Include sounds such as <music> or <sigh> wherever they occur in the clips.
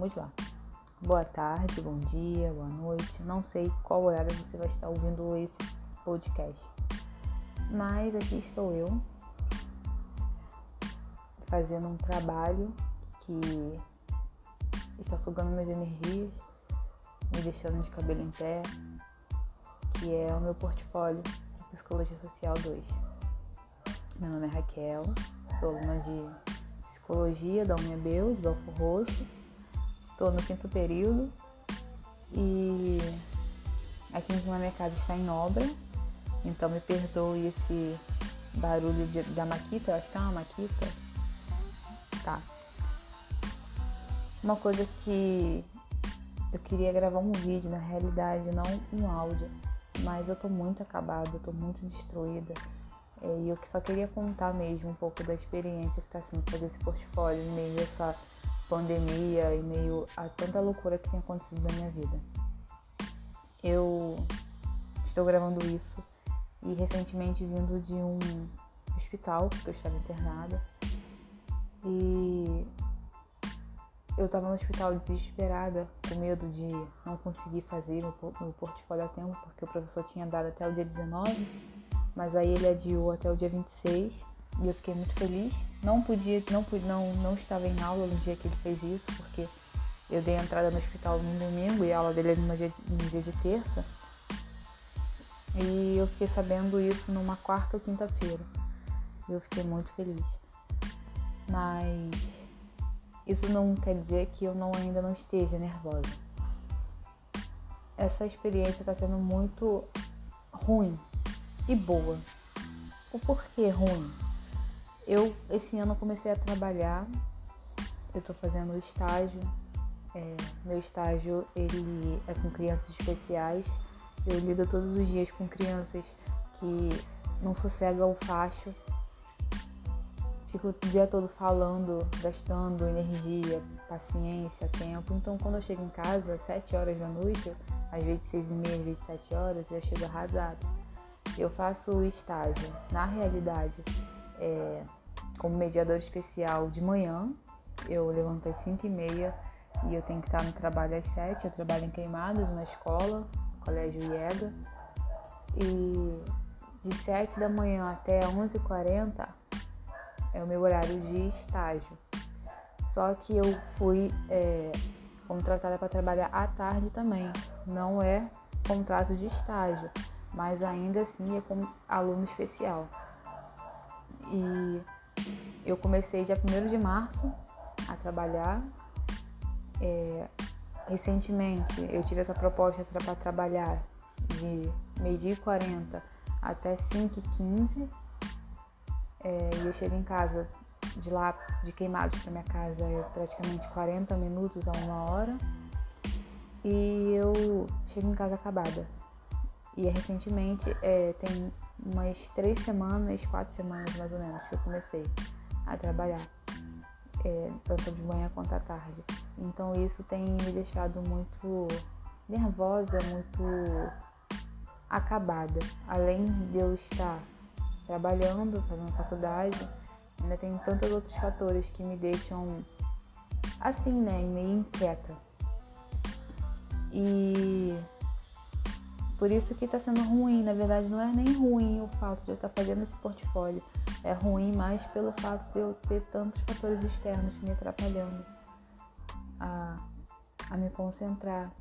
vamos lá. Boa tarde, bom dia, boa noite. Não sei qual horário você vai estar ouvindo esse podcast. Mas aqui estou eu fazendo um trabalho que está sugando minhas energias, me deixando de cabelo em pé, que é o meu portfólio de Psicologia Social 2. Meu nome é Raquel, sou aluna de Psicologia da UNEBEL, de Belfor Roxo. Estou no quinto período e aqui em cima minha casa está em obra, então me perdoe esse barulho de, da maquita, eu acho que é uma maquita. Tá. Uma coisa que eu queria gravar um vídeo, na realidade, não um áudio, mas eu tô muito acabada, eu tô muito destruída. É, e eu só queria contar mesmo um pouco da experiência que está sendo fazer esse portfólio meio essa pandemia e meio a tanta loucura que tem acontecido na minha vida. Eu estou gravando isso e recentemente vindo de um hospital, porque eu estava internada. E eu estava no hospital desesperada, com medo de não conseguir fazer meu portfólio a tempo, porque o professor tinha dado até o dia 19 mas aí ele adiou até o dia 26 e eu fiquei muito feliz. Não podia, não, não, não estava em aula no dia que ele fez isso, porque eu dei entrada no hospital no domingo e a aula dele é no dia, no dia de terça. E eu fiquei sabendo isso numa quarta ou quinta-feira. Eu fiquei muito feliz. Mas isso não quer dizer que eu não, ainda não esteja nervosa. Essa experiência está sendo muito ruim e boa. O porquê ruim? Eu esse ano comecei a trabalhar, eu tô fazendo estágio. É, meu estágio ele é com crianças especiais. Eu lido todos os dias com crianças que não sossegam o facho. Fico o dia todo falando, gastando energia, paciência, tempo. Então quando eu chego em casa, às 7 horas da noite, às vezes 6 e meia, às vezes 7 horas, eu já chego arrasado. Eu faço o estágio, na realidade, é, como mediador especial de manhã. Eu levanto às 5 e meia e eu tenho que estar no trabalho às 7. Eu trabalho em Queimados, na escola, Colégio IEGA. E de 7 da manhã até 11h40 é o meu horário de estágio. Só que eu fui é, contratada para trabalhar à tarde também. Não é contrato de estágio mas ainda assim é como aluno especial. E eu comecei dia 1 de março a trabalhar. É, recentemente eu tive essa proposta para trabalhar de meio-dia e 40 até 5 e 15 é, e eu chego em casa de lá, de Queimados para minha casa, é praticamente 40 minutos a uma hora. E eu chego em casa acabada. E recentemente, é, tem umas três semanas, quatro semanas mais ou menos, que eu comecei a trabalhar, é, tanto de manhã quanto à tarde. Então isso tem me deixado muito nervosa, muito acabada. Além de eu estar trabalhando, fazendo faculdade, ainda tem tantos outros fatores que me deixam assim, né, meio inquieta. E por isso que está sendo ruim, na verdade não é nem ruim o fato de eu estar tá fazendo esse portfólio, é ruim mais pelo fato de eu ter tantos fatores externos me atrapalhando a, a me concentrar.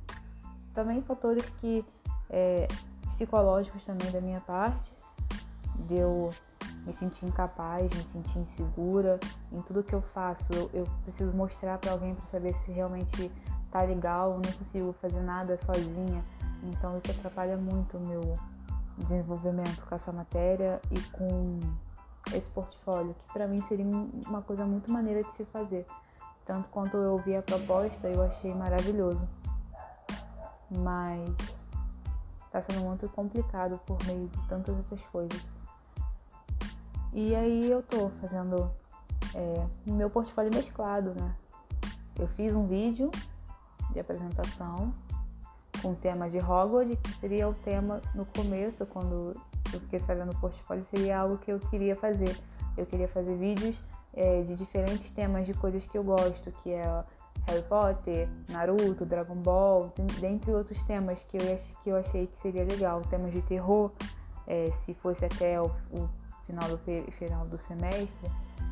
Também fatores que é, psicológicos também da minha parte, de eu me sentir incapaz, me sentir insegura em tudo que eu faço. Eu, eu preciso mostrar para alguém para saber se realmente tá legal, não consigo fazer nada sozinha então isso atrapalha muito o meu desenvolvimento com essa matéria e com esse portfólio, que para mim seria uma coisa muito maneira de se fazer. Tanto quanto eu ouvi a proposta, eu achei maravilhoso. Mas está sendo muito complicado por meio de tantas essas coisas. E aí eu tô fazendo é, meu portfólio mesclado, né? Eu fiz um vídeo de apresentação com o tema de Hogwarts, que seria o tema no começo, quando eu fiquei sabendo o portfólio, seria algo que eu queria fazer. Eu queria fazer vídeos é, de diferentes temas de coisas que eu gosto, que é Harry Potter, Naruto, Dragon Ball, dentre outros temas que eu, que eu achei que seria legal. Temas de terror, é, se fosse até o, o final, do, final do semestre,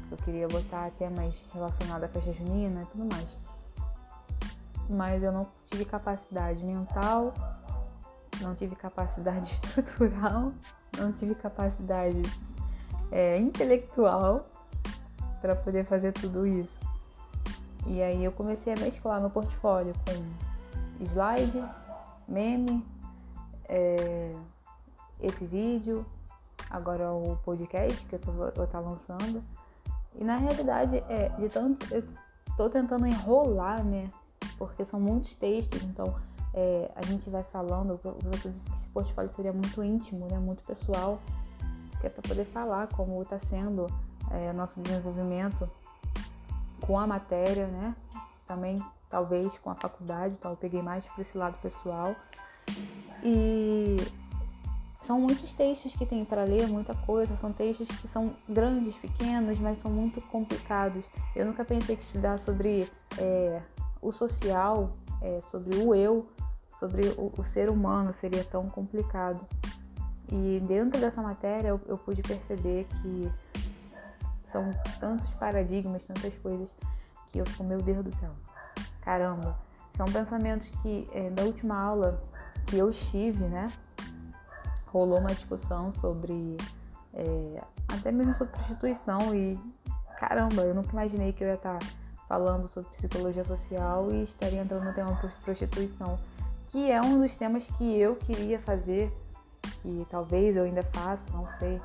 eu queria botar temas relacionados à festa junina e tudo mais. Mas eu não tive capacidade mental, não tive capacidade <laughs> estrutural, não tive capacidade é, intelectual para poder fazer tudo isso. E aí eu comecei a mesclar meu portfólio com slide, meme, é, esse vídeo, agora o podcast que eu tô, vou estar tá lançando. E na realidade, é, de tanto eu tô tentando enrolar, né? Porque são muitos textos, então é, a gente vai falando. Professor disse que esse portfólio seria muito íntimo, né? Muito pessoal, que é para poder falar como está sendo é, nosso desenvolvimento com a matéria, né? Também talvez com a faculdade, então eu peguei mais para esse lado pessoal. E são muitos textos que tem para ler, muita coisa, são textos que são grandes, pequenos, mas são muito complicados. Eu nunca pensei que estudar sobre é, o social, é, sobre o eu, sobre o, o, ser humano seria tão complicado. E dentro dessa matéria eu, eu pude perceber que são tantos paradigmas, tantas coisas que eu fico, meu Deus do céu, caramba. São pensamentos que é, última aula que eu estive, né? Rolou uma discussão sobre é, até mesmo sobre prostituição e caramba, eu nunca imaginei que eu ia estar falando sobre psicologia social e estaria entrando no tema prostituição, que é um dos temas que eu queria fazer e talvez eu ainda faça, não sei,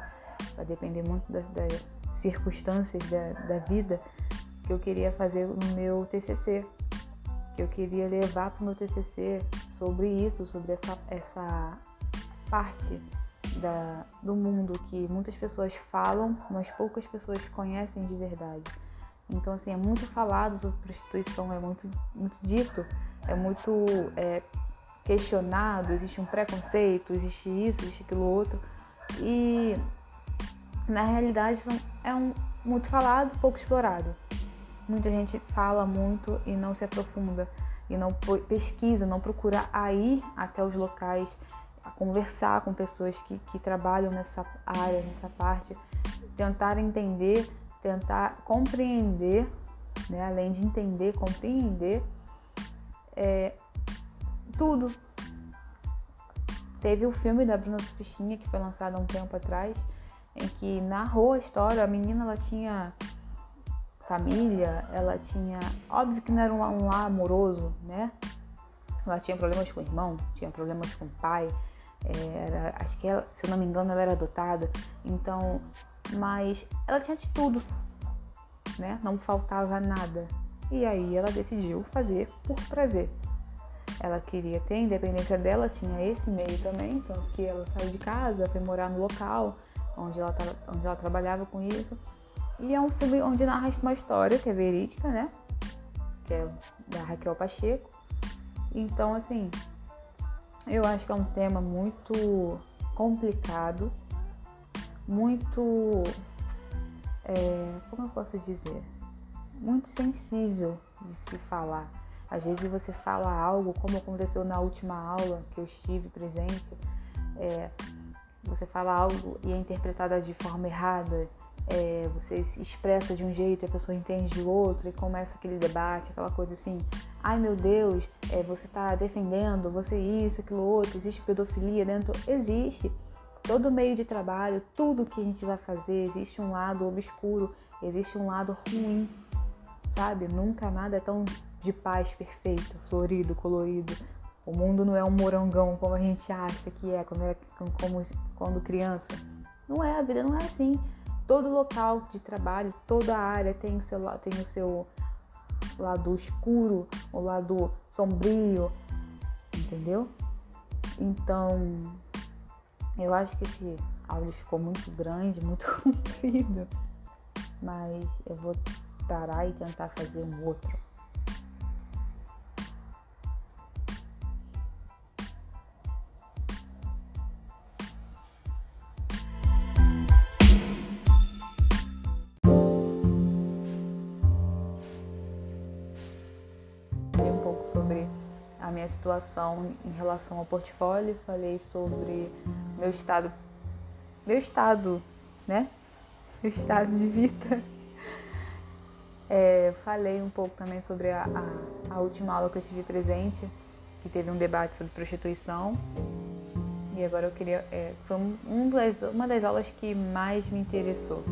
vai depender muito das, das circunstâncias da, da vida que eu queria fazer no meu TCC, que eu queria levar para o meu TCC sobre isso, sobre essa, essa parte da, do mundo que muitas pessoas falam, mas poucas pessoas conhecem de verdade. Então, assim, é muito falado sobre prostituição, é muito, muito dito, é muito é, questionado, existe um preconceito, existe isso, existe aquilo outro. E na realidade é um, muito falado, pouco explorado. Muita gente fala muito e não se aprofunda e não pesquisa, não procura ir até os locais, a conversar com pessoas que, que trabalham nessa área, nessa parte, tentar entender, tentar compreender, né? além de entender, compreender é, tudo. Teve o filme da Bruna Sufistinha que foi lançado há um tempo atrás, em que narrou a história. A menina ela tinha família, ela tinha. Óbvio que não era um lar amoroso, né? Ela tinha problemas com o irmão, tinha problemas com o pai. É, era, acho que ela, se não me engano, ela era adotada. Então, mas ela tinha de tudo, né? Não faltava nada. E aí ela decidiu fazer por prazer. Ela queria ter a independência dela, tinha esse meio também, então que ela saiu de casa, foi morar no local onde ela, onde ela trabalhava com isso. E é um filme onde narra uma história que é verídica, né? Que é da Raquel Pacheco. Então, assim, eu acho que é um tema muito complicado, muito. É, como eu posso dizer? Muito sensível de se falar. Às vezes você fala algo, como aconteceu na última aula que eu estive presente, é, você fala algo e é interpretada de forma errada, é, você se expressa de um jeito e a pessoa entende de outro e começa aquele debate, aquela coisa assim, ai meu Deus, é, você está defendendo, você isso, aquilo outro, existe pedofilia dentro? Existe. Todo meio de trabalho, tudo que a gente vai fazer, existe um lado obscuro, existe um lado ruim, sabe? Nunca nada é tão de paz perfeito, florido, colorido. O mundo não é um morangão como a gente acha que é quando, é, como, quando criança. Não é, a vida não é assim. Todo local de trabalho, toda área tem o seu, tem o seu lado escuro, o lado sombrio, entendeu? Então, eu acho que esse áudio ficou muito grande, muito <laughs> comprido, mas eu vou parar e tentar fazer um outro. Falei um pouco sobre a minha situação em relação ao portfólio, falei sobre meu estado, meu estado, né? Meu estado de vida. É, falei um pouco também sobre a, a, a, última aula que eu estive presente, que teve um debate sobre prostituição. E agora eu queria. É, foi um das, uma das aulas que mais me interessou.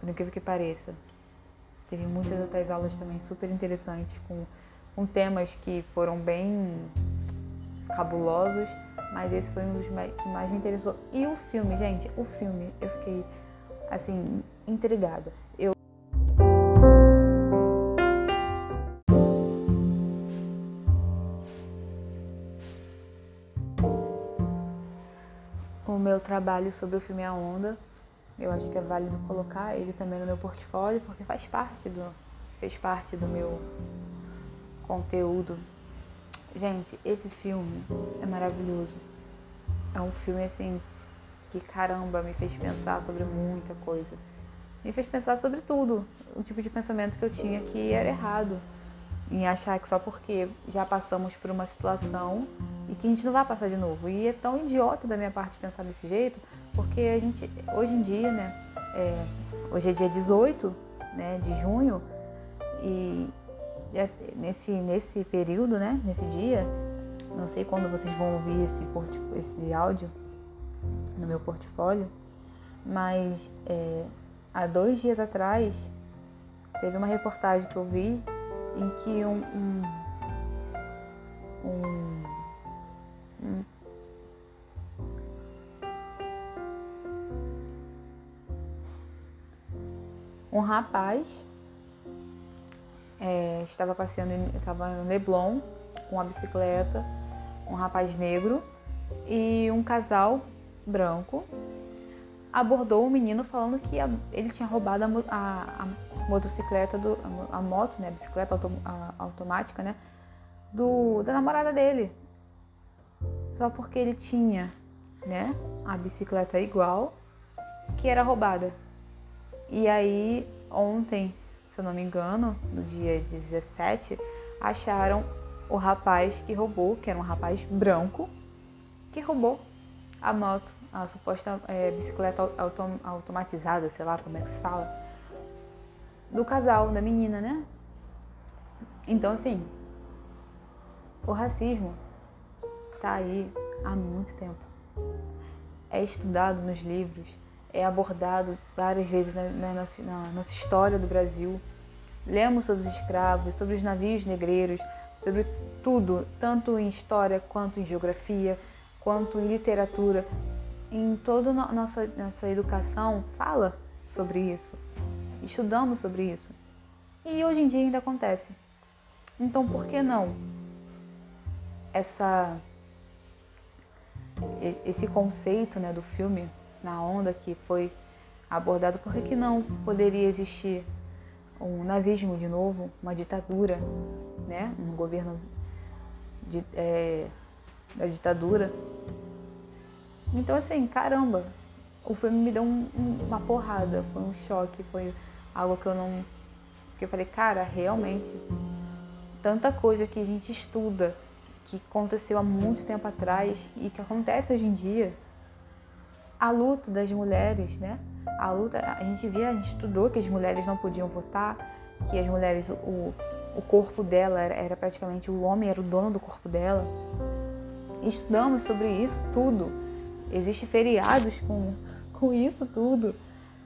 Por incrível que pareça. Teve muitas outras aulas também super interessantes, com, com temas que foram bem cabulosos, mas esse foi um dos que mais me interessou. E o filme, gente, o filme, eu fiquei assim, intrigada. Eu o meu trabalho sobre o filme A Onda eu acho que é válido colocar ele também no meu portfólio, porque faz parte do, fez parte do meu conteúdo. Gente, esse filme é maravilhoso. É um filme assim que caramba me fez pensar sobre muita coisa. Me fez pensar sobre tudo, o tipo de pensamento que eu tinha que era errado. Em achar que só porque já passamos por uma situação e que a gente não vai passar de novo. E é tão idiota da minha parte pensar desse jeito, porque a gente, hoje em dia, né, é, hoje é dia 18 né, de junho, e nesse, nesse período, né, nesse dia, não sei quando vocês vão ouvir esse, esse áudio no meu portfólio, mas é, há dois dias atrás teve uma reportagem que eu vi em que um, um, um, um um rapaz é, estava passeando, estava no Leblon com uma bicicleta, um rapaz negro e um casal branco abordou o menino falando que a, ele tinha roubado a, a, a motocicleta do a, moto, né, a bicicleta auto, automática, né, do da namorada dele. Só porque ele tinha, né, a bicicleta igual que era roubada. E aí, ontem, se eu não me engano, no dia 17, acharam o rapaz que roubou, que era um rapaz branco, que roubou a moto, a suposta é, bicicleta autom automatizada, sei lá como é que se fala, do casal, da menina, né? Então, assim, o racismo tá aí há muito tempo. É estudado nos livros, é abordado várias vezes na, na, nossa, na nossa história do Brasil. Lemos sobre os escravos, sobre os navios negreiros, sobre tudo, tanto em história quanto em geografia, quanto em literatura. Em toda a nossa, nossa educação fala sobre isso. Estudamos sobre isso. E hoje em dia ainda acontece. Então por que não essa esse conceito né, do filme na onda que foi abordado, por que, não poderia existir um nazismo de novo, uma ditadura, né? um governo de, é, da ditadura. Então assim, caramba, o filme me deu um, um, uma porrada, foi um choque, foi algo que eu não. que eu falei, cara, realmente, tanta coisa que a gente estuda, que aconteceu há muito tempo atrás e que acontece hoje em dia a luta das mulheres, né? A luta, a gente via, a gente estudou que as mulheres não podiam votar, que as mulheres, o, o corpo dela era, era praticamente o homem era o dono do corpo dela. Estudamos sobre isso tudo. Existem feriados com, com isso tudo.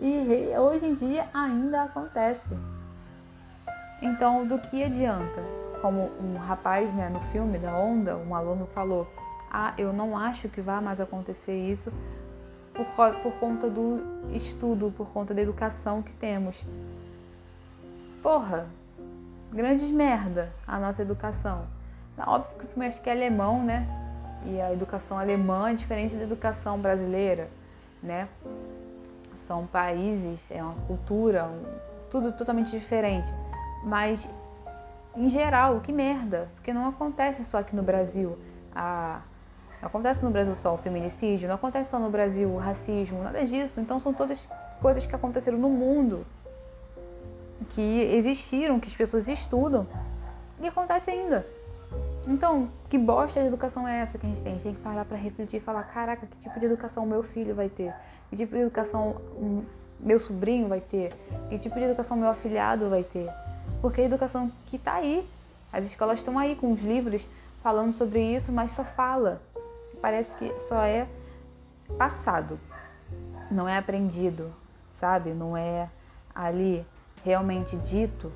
E hoje em dia ainda acontece. Então, do que adianta? Como um rapaz né, no filme da Onda, um aluno falou: Ah, eu não acho que vá mais acontecer isso por, por conta do estudo, por conta da educação que temos. Porra, grandes merda a nossa educação. Óbvio que o que é alemão, né? E a educação alemã é diferente da educação brasileira, né? São países, é uma cultura, tudo totalmente diferente. Mas, em geral, que merda, porque não acontece só aqui no Brasil. A, acontece no Brasil só o feminicídio, não acontece só no Brasil o racismo, nada disso. Então são todas coisas que aconteceram no mundo, que existiram, que as pessoas estudam. E acontece ainda. Então, que bosta de educação é essa que a gente tem? A gente tem que parar para refletir e falar: caraca, que tipo de educação meu filho vai ter? Que tipo de educação meu sobrinho vai ter? Que tipo de educação meu afilhado vai ter? Porque a educação que está aí, as escolas estão aí com os livros falando sobre isso, mas só fala. Parece que só é passado, não é aprendido, sabe? Não é ali realmente dito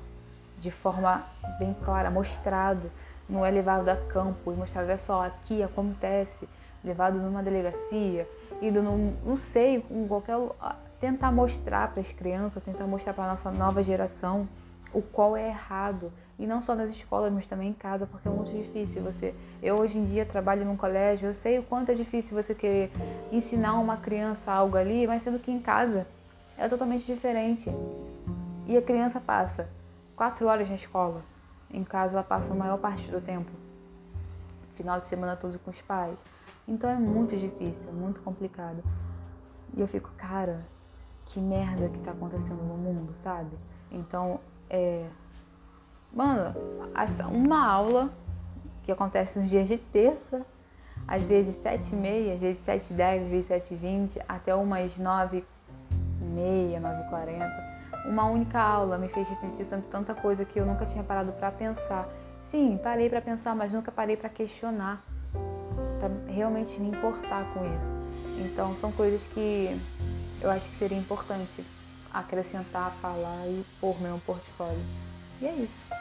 de forma bem clara, mostrado, não é levado a campo e mostrado, olha só, aqui acontece, levado numa delegacia, indo num, não sei, em qualquer tentar mostrar para as crianças, tentar mostrar para a nossa nova geração o qual é errado. E não só nas escolas, mas também em casa, porque é muito difícil você. Eu hoje em dia trabalho num colégio, eu sei o quanto é difícil você querer ensinar uma criança algo ali, mas sendo que em casa é totalmente diferente. E a criança passa quatro horas na escola. Em casa ela passa a maior parte do tempo. Final de semana todo com os pais. Então é muito difícil, muito complicado. E eu fico, cara, que merda que tá acontecendo no mundo, sabe? Então, é. Mano, uma aula que acontece nos dias de terça, às vezes sete e meia, às vezes sete e dez, às vezes sete e vinte, até umas nove e meia, nove e quarenta. Uma única aula me fez refletir sobre tanta coisa que eu nunca tinha parado para pensar. Sim, parei para pensar, mas nunca parei para questionar, para realmente me importar com isso. Então, são coisas que eu acho que seria importante acrescentar, falar e pôr meu portfólio. E é isso.